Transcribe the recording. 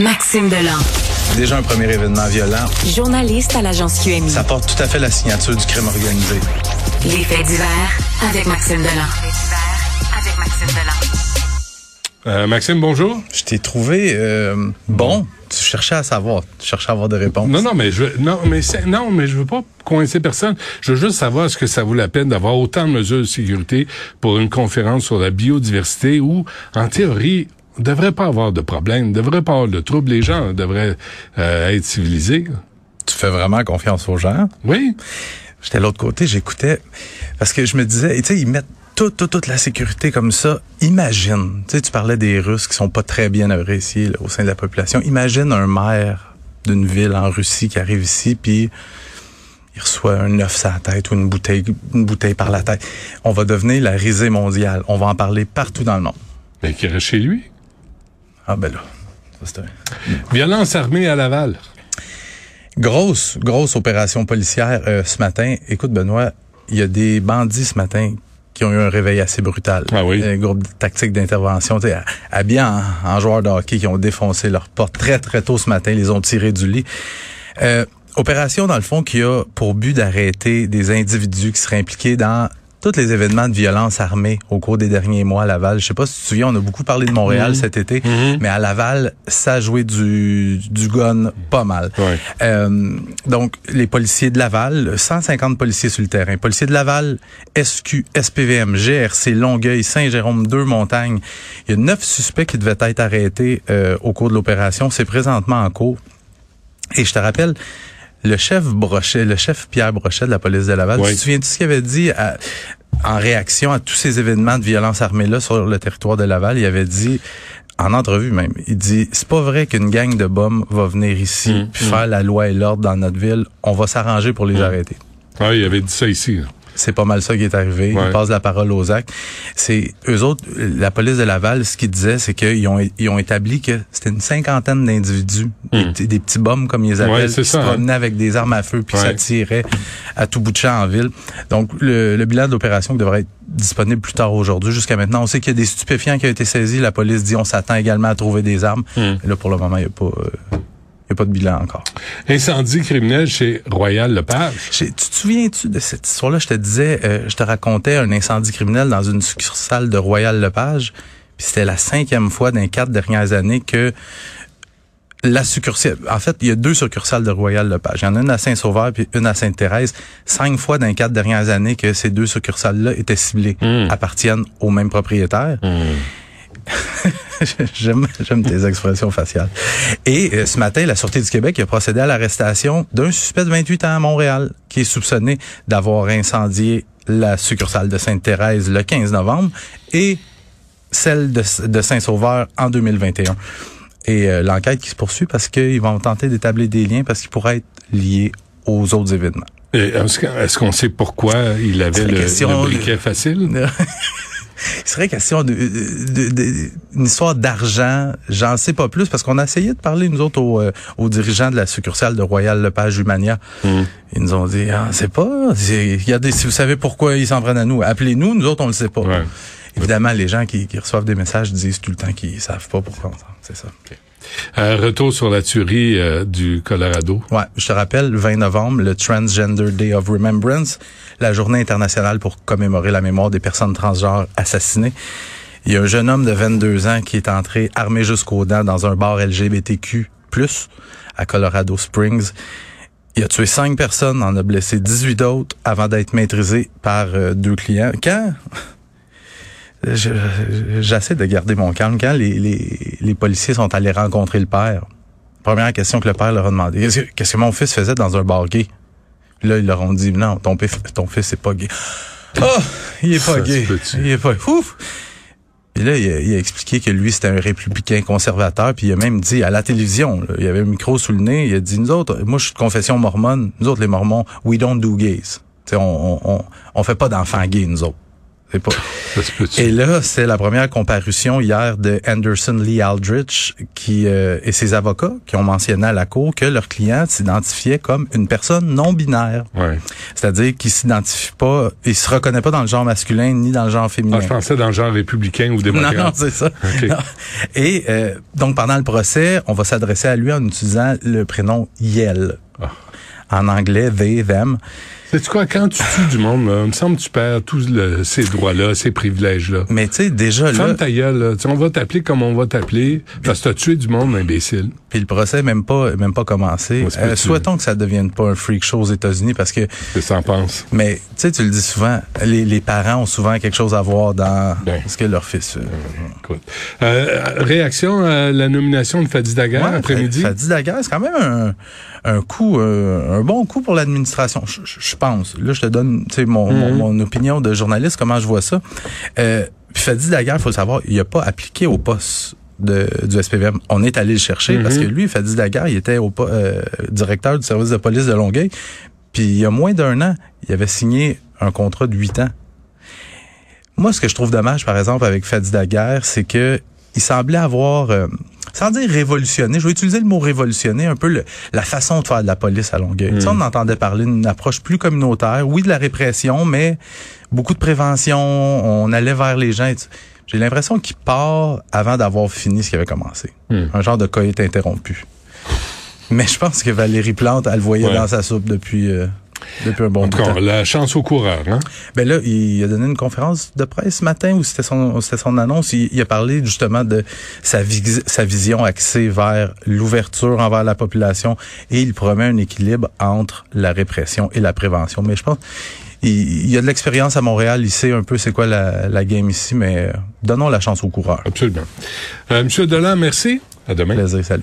Maxime Delan. Déjà un premier événement violent. Journaliste à l'agence QMI. Ça porte tout à fait la signature du crime organisé. Les faits divers avec Maxime Delan. avec Maxime Delan. Euh, Maxime, bonjour. Je t'ai trouvé euh, bon. Tu cherchais à savoir, tu cherchais à avoir des réponses. Non, non, mais je non, mais non, mais je veux pas coincer personne. Je veux juste savoir est-ce que ça vaut la peine d'avoir autant de mesures de sécurité pour une conférence sur la biodiversité où, en théorie, devrait pas avoir de problème, ne devrait pas avoir de troubles. Les gens devraient euh, être civilisés. Tu fais vraiment confiance aux gens? Oui. J'étais de l'autre côté, j'écoutais, parce que je me disais, tu sais, ils mettent toute, toute, toute la sécurité comme ça. Imagine, tu sais, tu parlais des Russes qui sont pas très bien appréciés au sein de la population. Imagine un maire d'une ville en Russie qui arrive ici, puis il reçoit un œuf sur la tête ou une bouteille, une bouteille par la tête. On va devenir la risée mondiale. On va en parler partout dans le monde. Mais qui reste chez lui. Ah ben là, ça Violence armée à Laval. Grosse, grosse opération policière euh, ce matin. Écoute, Benoît, il y a des bandits ce matin qui ont eu un réveil assez brutal. Ah oui. Un groupe tactique d'intervention, habillés en, en joueurs de hockey qui ont défoncé leur porte très, très tôt ce matin, les ont tirés du lit. Euh, opération, dans le fond, qui a pour but d'arrêter des individus qui seraient impliqués dans tous les événements de violence armée au cours des derniers mois à Laval. Je sais pas si tu te souviens, on a beaucoup parlé de Montréal mhm. cet été, mhm. mais à Laval, ça a joué du, du gun pas mal. Euh, donc, les policiers de Laval, 150 policiers sur le terrain. Policiers de Laval, SQ, SPVM, GRC, Longueuil, Saint-Jérôme, deux montagnes. Il y a neuf suspects qui devaient être arrêtés euh, au cours de l'opération. C'est présentement en cours. Et je te rappelle, le chef Brochet, le chef Pierre Brochet de la police de Laval, tu te souviens de ce qu'il avait dit en réaction à tous ces événements de violence armée-là sur le territoire de Laval? Il avait dit, en entrevue même, il dit, c'est pas vrai qu'une gang de bombes va venir ici mmh, puis mmh. faire la loi et l'ordre dans notre ville. On va s'arranger pour les mmh. arrêter. Ah, il avait dit ça ici. C'est pas mal ça qui est arrivé. Ils passent la parole aux actes. C'est eux autres, la police de Laval, ce qu'ils disaient, c'est qu'ils ont, ils ont établi que c'était une cinquantaine d'individus, des, hmm. petits bombes comme ils appellent, qui se hein. promenaient avec des armes à feu puis ça tirait à tout bout de champ en ville. Donc le, le bilan de l'opération devrait être disponible plus tard aujourd'hui. Jusqu'à maintenant, on sait qu'il y a des stupéfiants qui ont été saisis. La police dit on s'attend également à trouver des armes. Hmm. là, pour le moment, il n'y a pas. Euh, n'y a pas de bilan encore. Incendie criminel chez Royal Lepage. Tu te souviens-tu de cette histoire-là? Je te disais, euh, je te racontais un incendie criminel dans une succursale de Royal Lepage. Puis c'était la cinquième fois dans les quatre dernières années que la succursale, en fait, il y a deux succursales de Royal Lepage. Il y en a une à Saint-Sauveur puis une à Sainte-Thérèse. Cinq fois dans les quatre dernières années que ces deux succursales-là étaient ciblées, hmm. appartiennent au même propriétaire. Hmm. j'aime, j'aime tes expressions faciales. Et euh, ce matin, la Sûreté du Québec a procédé à l'arrestation d'un suspect de 28 ans à Montréal qui est soupçonné d'avoir incendié la succursale de Sainte-Thérèse le 15 novembre et celle de, Saint-Sauveur en 2021. Et euh, l'enquête qui se poursuit parce qu'ils vont tenter d'établir des liens parce qu'il pourrait être lié aux autres événements. Est-ce qu'on sait pourquoi il avait le, le briquet facile? il serait question de, une histoire d'argent. J'en sais pas plus parce qu'on a essayé de parler nous autres aux, euh, aux dirigeants de la succursale de Royal Lepage Humania. Hmm. Ils nous ont dit, ah, c'est pas. Regardez, si vous savez pourquoi ils s'en prennent à nous, appelez-nous. Nous autres, on le sait pas. Évidemment, les gens qui, reçoivent des messages disent tout le temps qu'ils savent pas pourquoi. C'est ça. Euh, retour sur la tuerie euh, du Colorado. Ouais, je te rappelle, 20 novembre, le Transgender Day of Remembrance, la journée internationale pour commémorer la mémoire des personnes transgenres assassinées. Il y a un jeune homme de 22 ans qui est entré armé jusqu'aux dents dans un bar LGBTQ+, à Colorado Springs. Il a tué cinq personnes, en a blessé 18 autres avant d'être maîtrisé par euh, deux clients. Quand? J'essaie de garder mon calme. Quand les, les, les, policiers sont allés rencontrer le père, première question que le père leur a demandé, qu'est-ce que mon fils faisait dans un bar gay? là, ils leur ont dit, non, ton, ton fils est pas gay. Oh, il est pas gay. Il est pas... Ouf! Et là, il a, expliqué que lui, c'était un républicain conservateur, puis il a même dit à la télévision, il il avait un micro sous le nez, il a dit, nous autres, moi je suis de confession mormone, nous autres les mormons, we don't do gays. on, on, on fait pas d'enfants gays, nous autres. Pas. Et là, c'est la première comparution hier de Anderson Lee Aldrich qui euh, et ses avocats qui ont mentionné à la cour que leur client s'identifiait comme une personne non binaire, Ouais. c'est-à-dire qu'il s'identifie pas, il se reconnaît pas dans le genre masculin ni dans le genre féminin. Ah, je pensais dans le genre républicain ou Non, démocrate. non, c'est ça. OK. Non. Et euh, donc, pendant le procès, on va s'adresser à lui en utilisant le prénom Yel. Ah. En anglais, they, them. Sais-tu quoi, quand tu tues du monde, là, il me semble que tu perds tous le- ces droits-là, ces privilèges-là. Mais tu sais, déjà là, Ferme ta gueule, là. On va t'appeler comme on va t'appeler, parce que t'as tué du monde, imbécile. puis le procès même pas, même pas commencé. Euh, souhaitons que ça devienne pas un freak show aux États-Unis parce que, mais tu sais, tu le dis souvent, les, les parents ont souvent quelque chose à voir dans Ben. ce que leur fils fait. Écoute. Euh, réaction à la nomination de Fadi Daguerre Ouais, après-midi? Ça, ça dit la guerre, c'est quand même un, un coup, euh, un bon coup pour l'administration, je, je- je pense. Là, je te donne, mon, mon, mon opinion de journaliste, comment je vois ça. Euh, puis Fadi Daguerre, il faut le savoir, il a pas appliqué au poste de, du SPVM. On est allé le chercher parce que lui, Fadi Daguerre, il était au, euh, directeur du service de police de Longueuil. Puis il y a moins d'un an, il avait signé un contrat de huit ans. Moi, ce que je trouve dommage, par exemple, avec Fadi Daguerre, c'est que il semblait avoir, euh, sans dire révolutionné, je vais utiliser le mot révolutionné, un peu le- la façon de faire de la police à Longueuil. Tu sais, on entendait parler d'une approche plus communautaire, oui, de la répression, mais beaucoup de prévention, on allait vers les gens. J'ai l'impression qu'il part avant d'avoir fini ce qu'il avait commencé. Hmm. Un genre de coït interrompu. Mais je pense que Valérie Plante, elle le voyait Ouais. dans sa soupe depuis, euh, depuis un bon En bout tout de temps. cas, la chance au coureur, hein? Ben là, il a donné une conférence de presse ce matin où c'était son, c'était son annonce. Il, il a parlé justement de sa, vis- sa vision axée vers l'ouverture envers la population et il promet un équilibre entre la répression et la prévention. Mais je pense il, il y a de l'expérience à Montréal, il sait un peu c'est quoi la, la game ici, mais euh, donnons la chance aux coureurs. Absolument. Euh, Monsieur Delan, merci. À demain. Plaisir, salut.